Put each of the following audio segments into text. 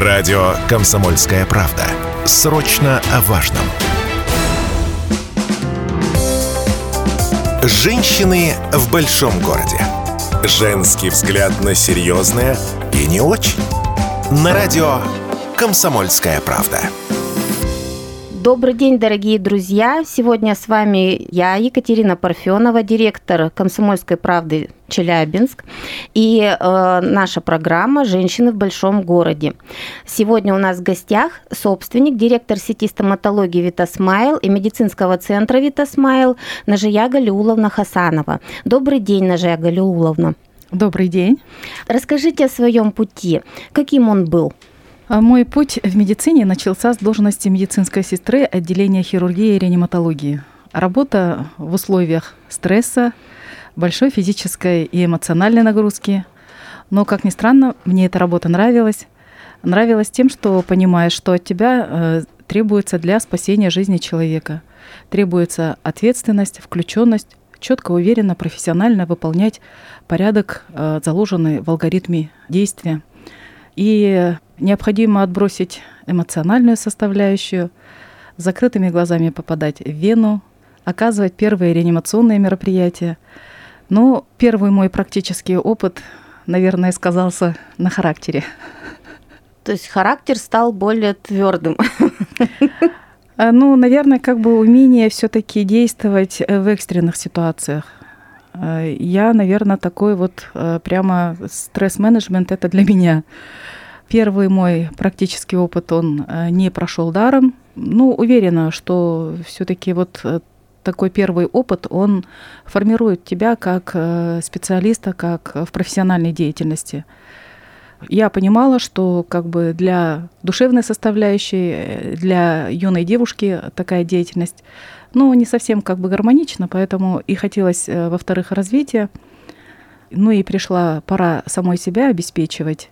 Радио «Комсомольская правда». Срочно о важном. Женщины в большом городе. Женский взгляд на серьезное и не очень. На радио «Комсомольская правда». Добрый день, дорогие друзья! Сегодня с вами я, Екатерина Парфенова, директор «Комсомольской правды» Челябинск и э, наша программа «Женщины в большом городе». Сегодня у нас в гостях собственник, директор сети стоматологии «Витасмайл» и медицинского центра «Витасмайл» Нажия Галиуловна Хасанова. Добрый день, Нажия Галиуловна. Добрый день. Расскажите о своем пути. Каким он был? А мой путь в медицине начался с должности медицинской сестры отделения хирургии и реаниматологии. Работа в условиях стресса, большой физической и эмоциональной нагрузки. Но, как ни странно, мне эта работа нравилась. Нравилась тем, что понимаешь, что от тебя э, требуется для спасения жизни человека. Требуется ответственность, включенность, четко, уверенно, профессионально выполнять порядок, э, заложенный в алгоритме действия. И необходимо отбросить эмоциональную составляющую, закрытыми глазами попадать в вену, оказывать первые реанимационные мероприятия. Но первый мой практический опыт, наверное, сказался на характере. То есть характер стал более твердым. Ну, наверное, как бы умение все-таки действовать в экстренных ситуациях. А, я, наверное, такой вот а, прямо стресс-менеджмент это для меня. Первый мой практический опыт, он э, не прошел даром. Ну, уверена, что все-таки вот э, такой первый опыт, он формирует тебя как э, специалиста, как в профессиональной деятельности. Я понимала, что как бы для душевной составляющей, для юной девушки такая деятельность, ну, не совсем как бы гармонична, поэтому и хотелось, во-вторых, развития. Ну и пришла пора самой себя обеспечивать.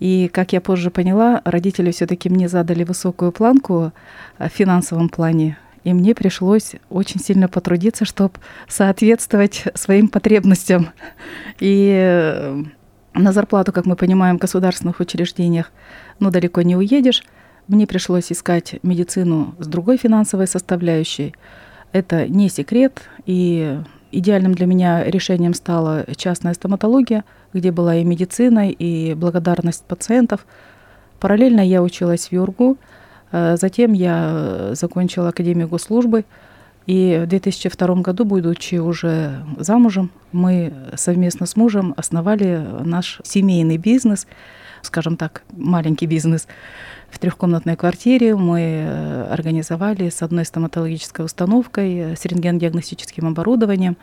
И, как я позже поняла, родители все-таки мне задали высокую планку в финансовом плане. И мне пришлось очень сильно потрудиться, чтобы соответствовать своим потребностям. И э, на зарплату, как мы понимаем, в государственных учреждениях, ну, далеко не уедешь. Мне пришлось искать медицину с другой финансовой составляющей. Это не секрет, и идеальным для меня решением стала частная стоматология – где была и медицина, и благодарность пациентов. Параллельно я училась в ЮУрГУ, э, затем я закончила Академию госслужбы, и в 2002 году, будучи уже замужем, мы совместно с мужем основали наш семейный бизнес, скажем так, маленький бизнес. В трехкомнатной квартире мы э, организовали с одной стоматологической установкой, э, с рентген-диагностическим оборудованием,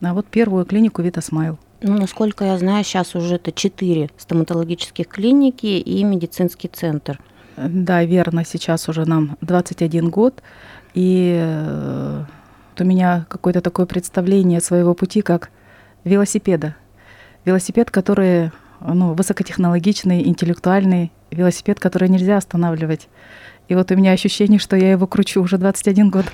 а вот первую клинику Витасмайл. Ну, насколько я знаю, сейчас уже это четыре стоматологических клиники и медицинский центр. Да, верно. Сейчас уже нам 21 год. И э, у меня какое-то такое представление своего пути, как велосипеда. Велосипед, который ну, высокотехнологичный, интеллектуальный, велосипед, который нельзя останавливать. И вот у меня ощущение, что я его кручу уже 21 год.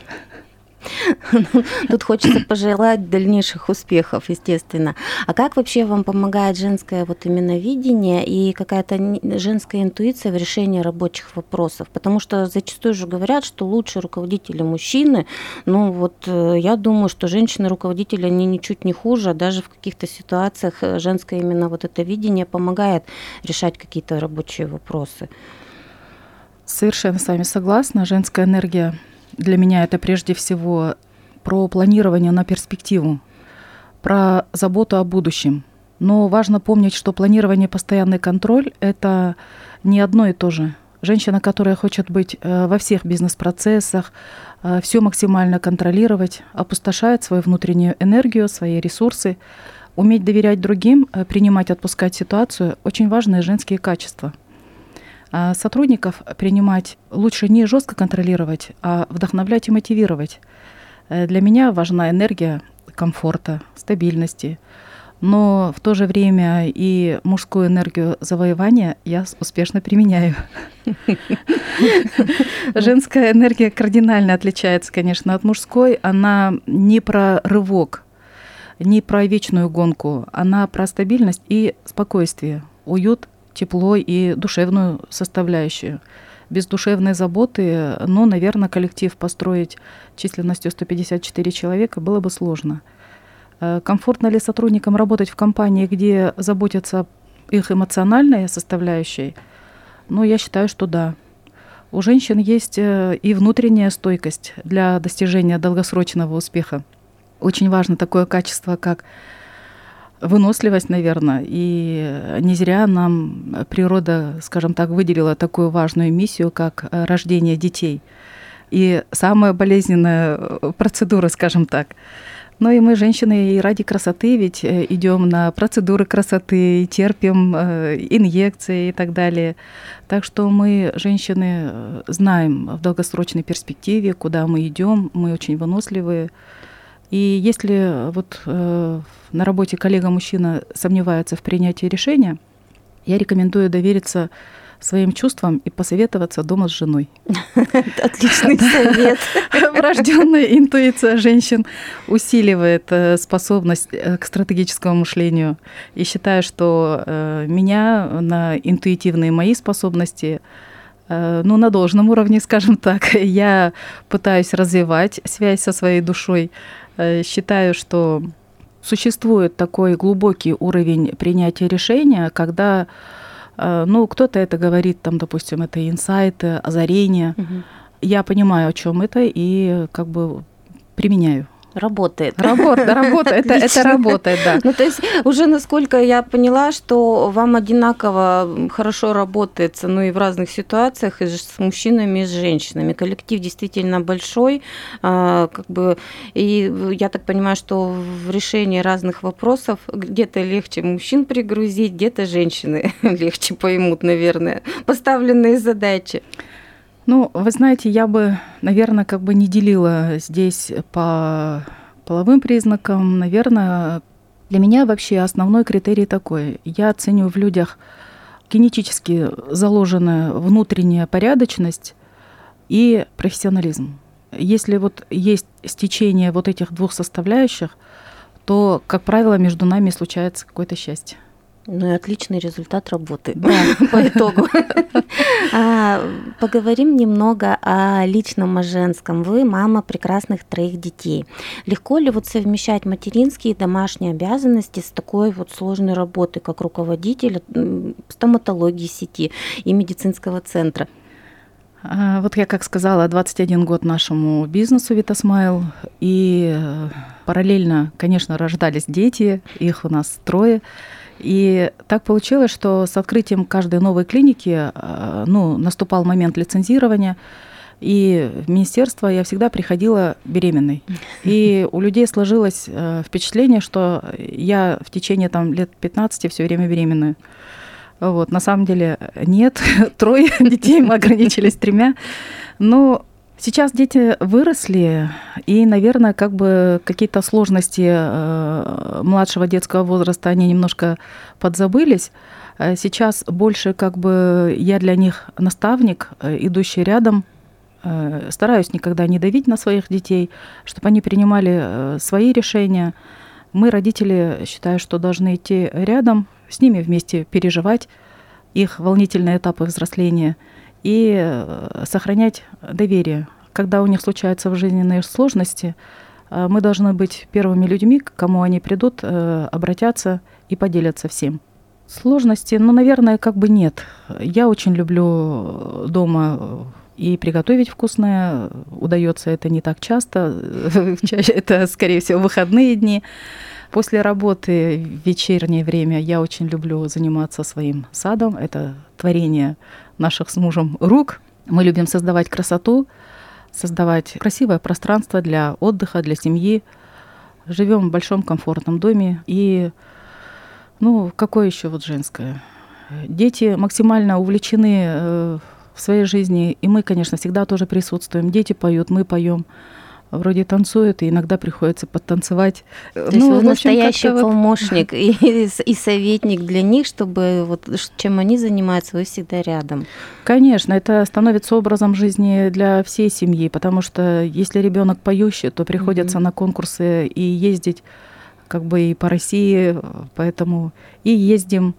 Тут хочется пожелать дальнейших успехов, естественно. А как вообще вам помогает женское вот именно видение и какая-то женская интуиция в решении рабочих вопросов? Потому что зачастую же говорят, что лучшие руководители мужчины. Ну вот э, я думаю, что женщины-руководители, они ничуть не хуже, а даже в каких-то ситуациях э, женское именно вот это видение помогает решать какие-то рабочие вопросы. Совершенно с вами согласна. Женская энергия для меня это прежде всего про планирование на перспективу, про заботу о будущем. Но важно помнить, что планирование, постоянный контроль – это не одно и то же. Женщина, которая хочет быть э, во всех бизнес-процессах, э, все максимально контролировать, опустошает свою внутреннюю энергию, свои ресурсы. Уметь доверять другим, э, принимать, отпускать ситуацию – очень важные женские качества – сотрудников принимать лучше не жестко контролировать, а вдохновлять и мотивировать. Э, для меня важна энергия комфорта, стабильности, но в то же время и мужскую энергию завоевания я успешно применяю. Женская энергия кардинально отличается, конечно, от мужской. Она не про рывок, не про вечную гонку, она про стабильность и спокойствие, уют тепло и душевную составляющую. Без душевной заботы, ну, наверное, коллектив построить численностью 154 человека было бы сложно. Э, комфортно ли сотрудникам работать в компании, где заботятся их эмоциональной составляющей? Ну, я считаю, что да. У женщин есть э, и внутренняя стойкость для достижения долгосрочного успеха. Очень важно такое качество, как выносливость, наверное. И не зря нам природа, скажем так, выделила такую важную миссию, как э, рождение детей. И самая болезненная э, процедура, скажем так. Но и мы, женщины, и ради красоты ведь идем на процедуры красоты, терпим инъекции и так далее. Так что мы, женщины, э, знаем в долгосрочной перспективе, куда мы идем, мы очень выносливые. И если вот э, на работе коллега-мужчина сомневается в принятии решения, я рекомендую довериться своим чувствам и посоветоваться дома с женой. Отличный совет. Врожденная интуиция женщин усиливает э, способность э, к стратегическому мышлению. И считаю, что э, меня на интуитивные мои способности ну, на должном уровне, скажем так. Я пытаюсь развивать связь со своей душой. Считаю, что существует такой глубокий уровень принятия решения, когда Э, ну, кто-то это говорит, там, допустим, это инсайты, озарения. Угу. Я понимаю, о чем это, и как бы применяю. Работает. Работа, работа, это, это работает, да. Ну, то есть уже насколько я поняла, что вам одинаково хорошо работается, ну и в разных ситуациях, и с мужчинами, и с женщинами. Коллектив действительно большой, а, как бы, и я так понимаю, что в решении разных вопросов где-то легче мужчин пригрузить, где-то женщины легче поймут, наверное, поставленные задачи. Ну, вы знаете, я бы, наверное, как бы не делила здесь по половым признакам. Наверное, для меня вообще основной критерий такой. Я ценю в людях генетически заложенная внутренняя порядочность и профессионализм. Если вот есть стечение вот этих двух составляющих, то, как правило, между нами случается какое-то счастье. Ну и отличный результат работы да. по итогу. А, поговорим немного о личном, о женском. Вы мама прекрасных троих детей. Легко ли вот совмещать материнские и домашние обязанности с такой вот сложной работой, как руководитель стоматологии сети и медицинского центра? А, вот я, как сказала, 21 год нашему бизнесу Витасмайл, и э, параллельно, конечно, рождались дети, их у нас трое. И так получилось, что с открытием каждой новой клиники э, ну, наступал момент лицензирования, и в министерство я всегда приходила беременной. И у людей сложилось э, впечатление, что я в течение там, лет 15 все время беременная. Вот, на самом деле нет, трое детей мы ограничились тремя. Но Сейчас дети выросли, и, наверное, как бы какие-то сложности э, младшего детского возраста, они немножко подзабылись. Э, сейчас больше как бы я для них наставник, э, идущий рядом, стараюсь никогда не давить на своих детей, чтобы они принимали свои решения. Мы, родители, считаю, что должны идти рядом, с ними вместе переживать их волнительные этапы взросления – и сохранять доверие. Когда у них случаются жизненные сложности, э, мы должны быть первыми людьми, к кому они придут, э, обратятся и поделятся всем. Сложности, ну, наверное, как бы нет. Я очень люблю дома и приготовить вкусное. Удается это не так часто. Это, скорее всего, выходные дни. После работы в вечернее время я очень люблю заниматься своим садом. Это творение наших с мужем рук. Мы любим создавать красоту, создавать красивое пространство для отдыха, для семьи. Живем в большом комфортном доме. И, ну, какое еще вот женское? Дети максимально увлечены э, в своей жизни, и мы, конечно, всегда тоже присутствуем. Дети поют, мы поем вроде танцуют, и иногда приходится подтанцевать. То ну, есть вы настоящий помощник вот... и, и советник для них, чтобы вот чем они занимаются, вы всегда рядом. Конечно, это становится образом жизни для всей семьи, потому что если ребенок поющий, то приходится mm-hmm. на конкурсы и ездить как бы и по России, поэтому и ездим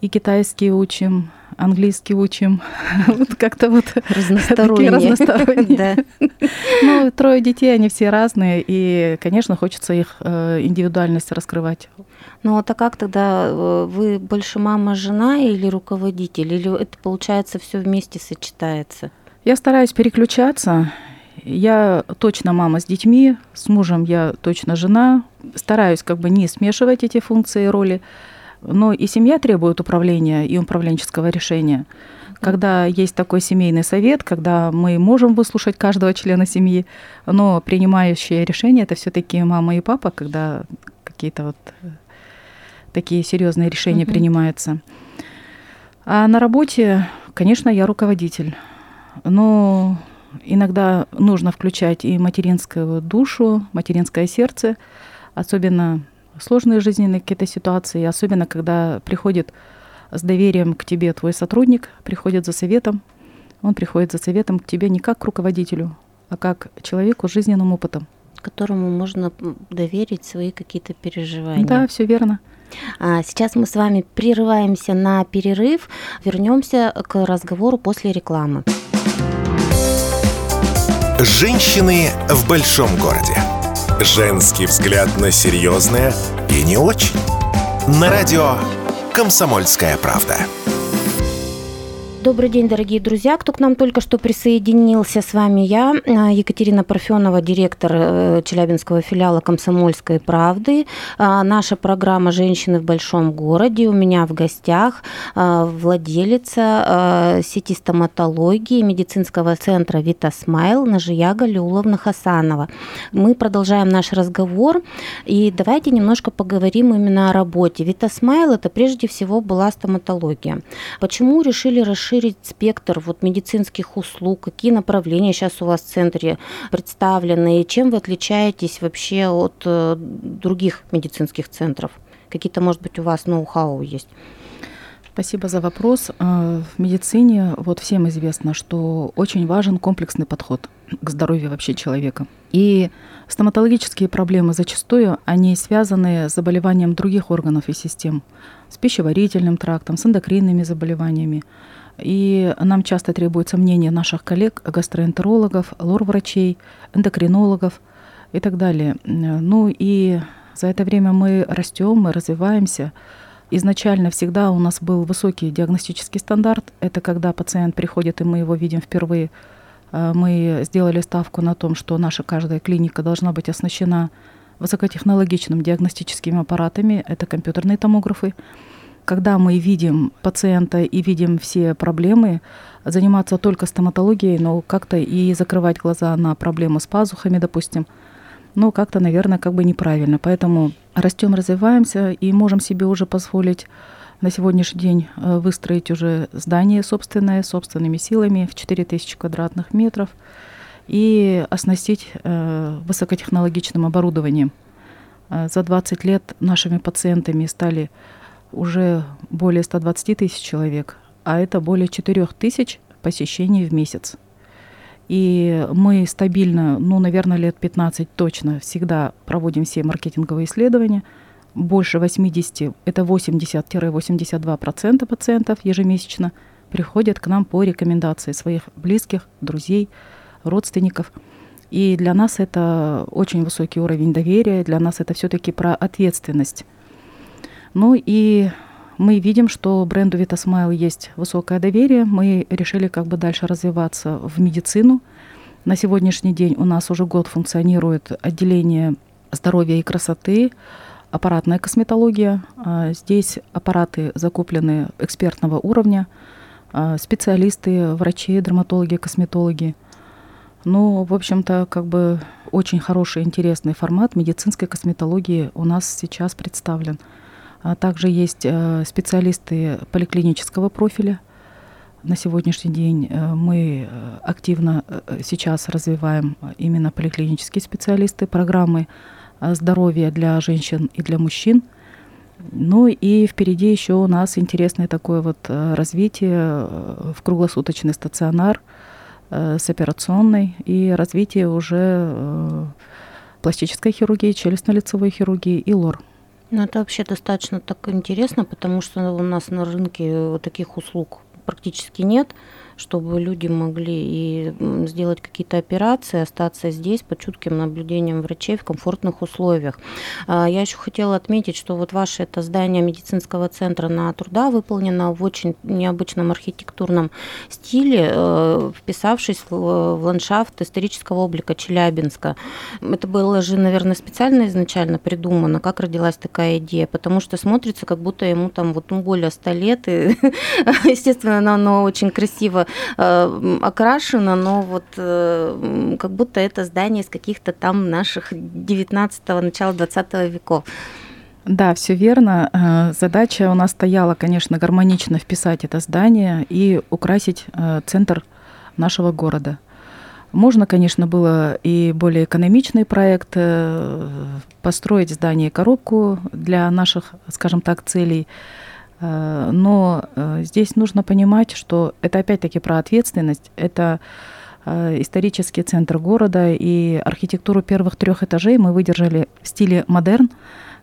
и китайский учим, английский учим. Вот как-то вот разносторонние. разносторонние. Ну, трое детей, они все разные, и, конечно, хочется их э, индивидуальность раскрывать. Ну, вот а как тогда э, вы больше мама, жена или руководитель? Или это, получается, все вместе сочетается? Я стараюсь переключаться. Я точно мама с детьми, с мужем я точно жена. Стараюсь как бы не смешивать эти функции и роли. Но и семья требует управления и управленческого решения. Когда есть такой семейный совет, когда мы можем выслушать каждого члена семьи, но принимающее решение это все-таки мама и папа, когда какие-то вот э, такие серьезные решения uh-huh. принимаются. А на работе, конечно, я руководитель. Но иногда нужно включать и материнскую душу, материнское сердце, особенно сложные жизненные какие-то ситуации, особенно когда приходит с доверием к тебе твой сотрудник, приходит за советом, он приходит за советом к тебе не как к руководителю, а как к человеку с жизненным опытом. Которому можно доверить свои какие-то переживания. Да, все верно. А сейчас мы с вами прерываемся на перерыв, вернемся к разговору после рекламы. Женщины в большом городе. Женский взгляд на серьезное и не очень. На радио «Комсомольская правда». Добрый день, дорогие друзья. Кто к нам только что присоединился, с вами я, а, Екатерина Парфенова, директор э, Челябинского филиала «Комсомольской правды». А, наша программа «Женщины в большом городе». У меня в гостях а, владелица сети стоматологии медицинского центра «Вита Смайл» Нажияга Люловна Хасанова. Мы продолжаем наш разговор, и давайте немножко поговорим именно о работе. «Вита Смайл» – это прежде всего была стоматология. Почему решили расширить расширить спектр вот, медицинских услуг, какие направления сейчас у вас в центре представлены, и чем вы отличаетесь вообще от э, других медицинских центров? Какие-то, может быть, у вас ноу-хау есть? Спасибо за вопрос. Э, в медицине вот всем известно, что очень важен комплексный подход к здоровью вообще человека. И стоматологические проблемы зачастую, они связаны с заболеванием других органов и систем, с пищеварительным трактом, с эндокринными заболеваниями. И нам часто требуется мнение наших коллег, гастроэнтерологов, лор-врачей, эндокринологов и так далее. Ну и за это время мы растем, мы развиваемся. Изначально всегда у нас был высокий диагностический стандарт. Это когда пациент приходит, и мы его видим впервые. А, мы сделали ставку на том, что наша каждая клиника должна быть оснащена высокотехнологичными диагностическими аппаратами. Это компьютерные томографы когда мы видим пациента и видим все проблемы, заниматься только стоматологией, но как-то и закрывать глаза на проблему с пазухами, допустим, ну, как-то, наверное, как бы неправильно. Поэтому растем, развиваемся и можем себе уже позволить на сегодняшний день э, выстроить уже здание собственное, собственными силами в 4000 квадратных метров и оснастить э, высокотехнологичным оборудованием. Э, за 20 лет нашими пациентами стали уже более 120 тысяч человек, а это более 4 тысяч посещений в месяц. И мы стабильно, ну, наверное, лет 15 точно всегда проводим все маркетинговые исследования. Больше 80, это 80-82% пациентов ежемесячно приходят к нам по рекомендации своих близких, друзей, родственников. И для нас это очень высокий уровень доверия, для нас это все-таки про ответственность ну и мы видим, что бренду Vitasmile есть высокое доверие. Мы решили как бы дальше развиваться в медицину. На сегодняшний день у нас уже год функционирует отделение здоровья и красоты, аппаратная косметология. А, здесь аппараты закуплены экспертного уровня, а, специалисты, врачи, дерматологи, косметологи. Ну, в общем-то, как бы очень хороший, интересный формат медицинской косметологии у нас сейчас представлен. А также есть э, специалисты поликлинического профиля. На сегодняшний день э, мы э, активно сейчас развиваем именно поликлинические специалисты, программы здоровья для женщин и для мужчин. Ну и впереди еще у нас интересное такое вот развитие в круглосуточный стационар с операционной и развитие уже пластической хирургии, челюстно-лицевой хирургии и лор. Ну, это вообще достаточно так интересно, потому что у нас на рынке таких услуг практически нет чтобы люди могли и сделать какие-то операции, остаться здесь под чутким наблюдением врачей в комфортных условиях. А, я еще хотела отметить, что вот ваше это здание медицинского центра на труда выполнено в очень необычном архитектурном стиле, э, вписавшись в ландшафт исторического облика Челябинска. Это было же, наверное, специально изначально придумано, как родилась такая идея, потому что смотрится, как будто ему там вот ну, более 100 лет, и, естественно, оно, оно очень красиво э, окрашено, но вот э, как будто это здание из каких-то там наших 19-го, начала 20 веков. Да, все верно. Э, задача у нас стояла, конечно, гармонично вписать это здание и украсить центр нашего города. Можно, конечно, было и более экономичный проект, построить здание-коробку для наших, скажем так, целей – но э, здесь нужно понимать, что это опять-таки про ответственность. Это э, исторический центр города, и архитектуру первых трех этажей мы выдержали в стиле модерн.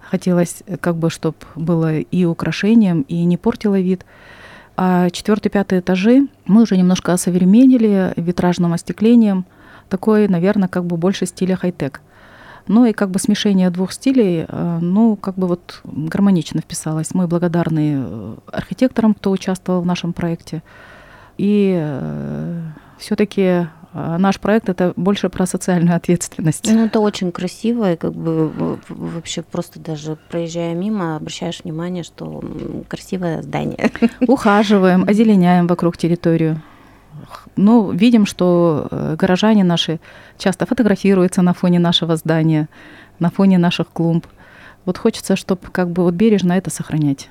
Хотелось, как бы, чтобы было и украшением, и не портило вид. А четвертый, пятый этажи мы уже немножко осовременили витражным остеклением. Такой, наверное, как бы больше стиля хай-тек. Ну и как бы смешение двух стилей, э, ну, как бы вот гармонично вписалось. Мы благодарны э, архитекторам, кто участвовал в нашем проекте. И э, все-таки наш проект это больше про социальную ответственность. Ну, это очень красиво, и как бы вообще просто даже проезжая мимо, обращаешь внимание, что красивое здание. Ухаживаем, озеленяем вокруг территорию. Ну, видим, что э, горожане наши часто фотографируются на фоне нашего здания, на фоне наших клумб. Вот хочется, чтобы как бы вот бережно это сохранять.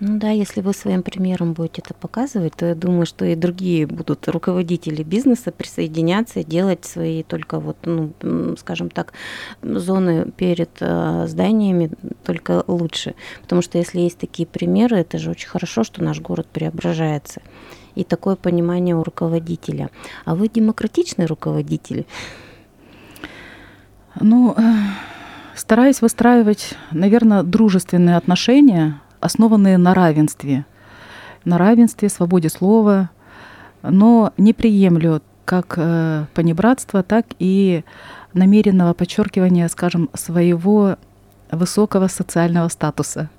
Ну да, если вы своим примером будете это показывать, то я думаю, что и другие будут руководители бизнеса присоединяться делать свои только вот, ну, скажем так, зоны перед э, зданиями только лучше. Потому что если есть такие примеры, это же очень хорошо, что наш город преображается и такое понимание у руководителя. А вы демократичный руководитель? Ну, э, стараюсь выстраивать, наверное, дружественные отношения, основанные на равенстве. На равенстве, свободе слова, но не приемлю как э, понебратство, так и намеренного подчеркивания, скажем, своего высокого социального статуса.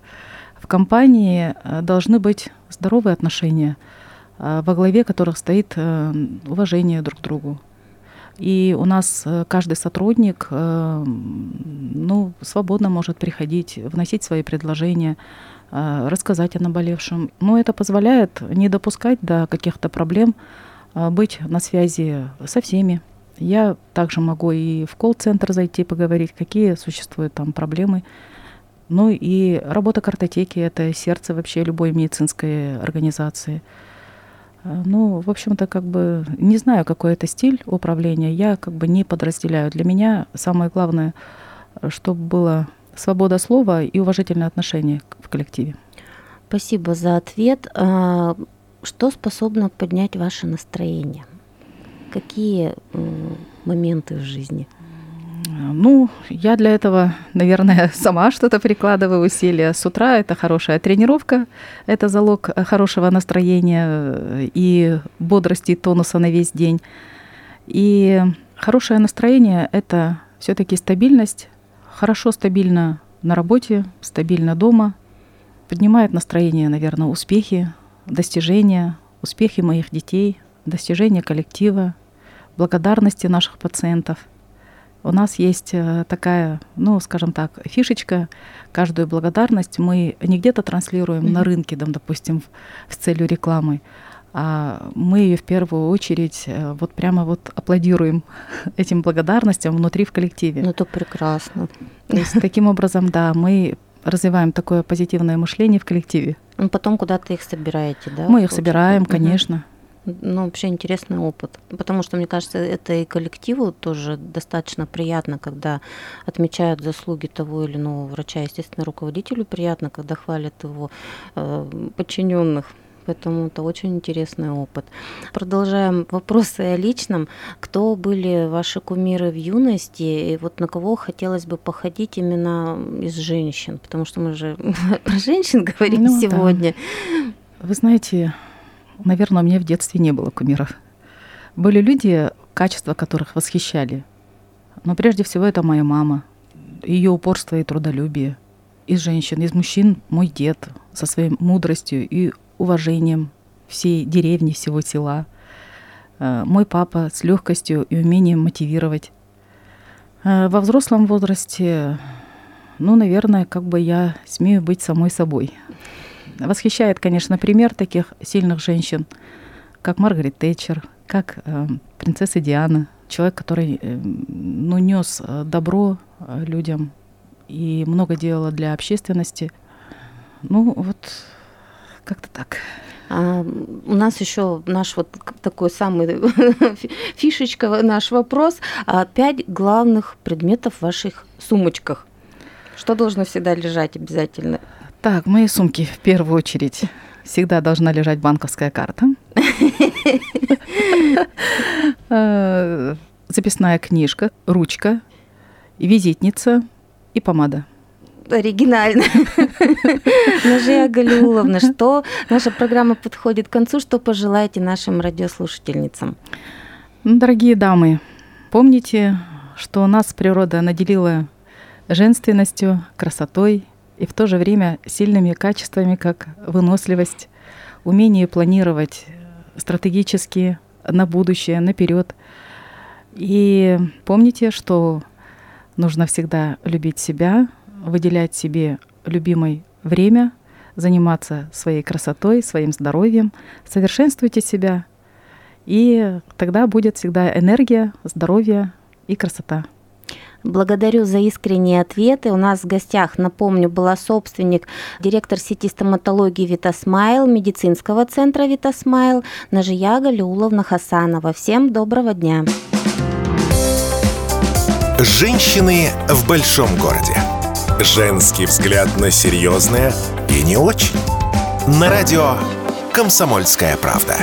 В компании э, должны быть здоровые отношения – во главе которых стоит э, уважение друг к другу. И у нас э, каждый сотрудник ну, свободно может приходить, вносить свои предложения, рассказать о наболевшем. Но это позволяет не допускать до каких-то проблем, быть на связи со всеми. Я также могу и в колл-центр зайти, поговорить, какие существуют там проблемы. Ну и работа картотеки — это сердце вообще любой медицинской организации — Э, ну, в общем-то, как бы не знаю, какой это стиль управления, я как бы не подразделяю. Для меня самое главное, чтобы была свобода слова и уважительное отношение в коллективе. Спасибо за ответ. А, что способно поднять ваше настроение? Какие моменты в жизни? Ну, я для этого, наверное, сама что-то прикладываю усилия. С утра это хорошая тренировка, это залог э, хорошего настроения э, и бодрости, и тонуса на весь день. И хорошее настроение – это все-таки стабильность, хорошо стабильно на работе, стабильно дома. Поднимает настроение, наверное, успехи, достижения, успехи моих детей, достижения коллектива, благодарности наших пациентов – у нас есть э, такая, ну, скажем так, фишечка. Каждую благодарность мы не где-то транслируем mm-hmm. на рынке, там, допустим, в, с целью рекламы, а мы ее в первую очередь э, вот прямо вот аплодируем этим благодарностям внутри в коллективе. Ну, это прекрасно. То есть таким образом, да, мы развиваем такое позитивное мышление в коллективе. Ну, потом куда-то их собираете, да? Мы их собираем, конечно. Ну, вообще интересный опыт. Потому что, мне кажется, это и коллективу тоже достаточно приятно, когда отмечают заслуги того или иного врача. Естественно, руководителю приятно, когда хвалят его э, подчиненных поэтому это очень интересный опыт. Продолжаем вопросы о личном. Кто были ваши кумиры в юности, и вот на кого хотелось бы походить именно из женщин? Потому что мы же про женщин говорим ну, сегодня. Да. Вы знаете, наверное, у меня в детстве не было кумиров. Были люди, качества которых восхищали. Но прежде всего это моя мама, ее упорство и трудолюбие. Из женщин, из мужчин мой дед со своей мудростью и уважением всей деревни, всего села. Э, мой папа с легкостью и умением мотивировать. Э, во взрослом возрасте, ну, наверное, как бы я смею быть самой собой. Восхищает, конечно, пример таких сильных женщин, как Маргарет Тэтчер, как э, принцесса Диана, человек, который э, ну, нес э, добро э, людям и много делала для общественности. Ну, вот как-то так. А, у нас еще наш вот такой самый фишечка, наш вопрос. А, пять главных предметов в ваших сумочках. Что должно всегда лежать обязательно? Так, в моей сумке в первую очередь всегда должна лежать банковская карта. Э, записная книжка, ручка, визитница и помада оригинально. Нажия Галиуловна, что наша программа подходит к концу, что пожелаете нашим радиослушательницам? Ну, дорогие дамы, помните, что нас природа наделила женственностью, красотой и в то же время сильными качествами, как выносливость, умение планировать стратегически на будущее, наперед. И помните, что нужно всегда любить себя, выделять себе любимое время, заниматься своей красотой, своим здоровьем, совершенствуйте себя, и тогда будет всегда энергия, здоровье и красота. Благодарю за искренние ответы. У нас в гостях, напомню, была собственник, директор сети стоматологии Витасмайл, медицинского центра Витасмайл, Нажия Галиуловна Хасанова. Всем доброго дня. Женщины в большом городе. Женский взгляд на серьезное и не очень. На радио «Комсомольская правда».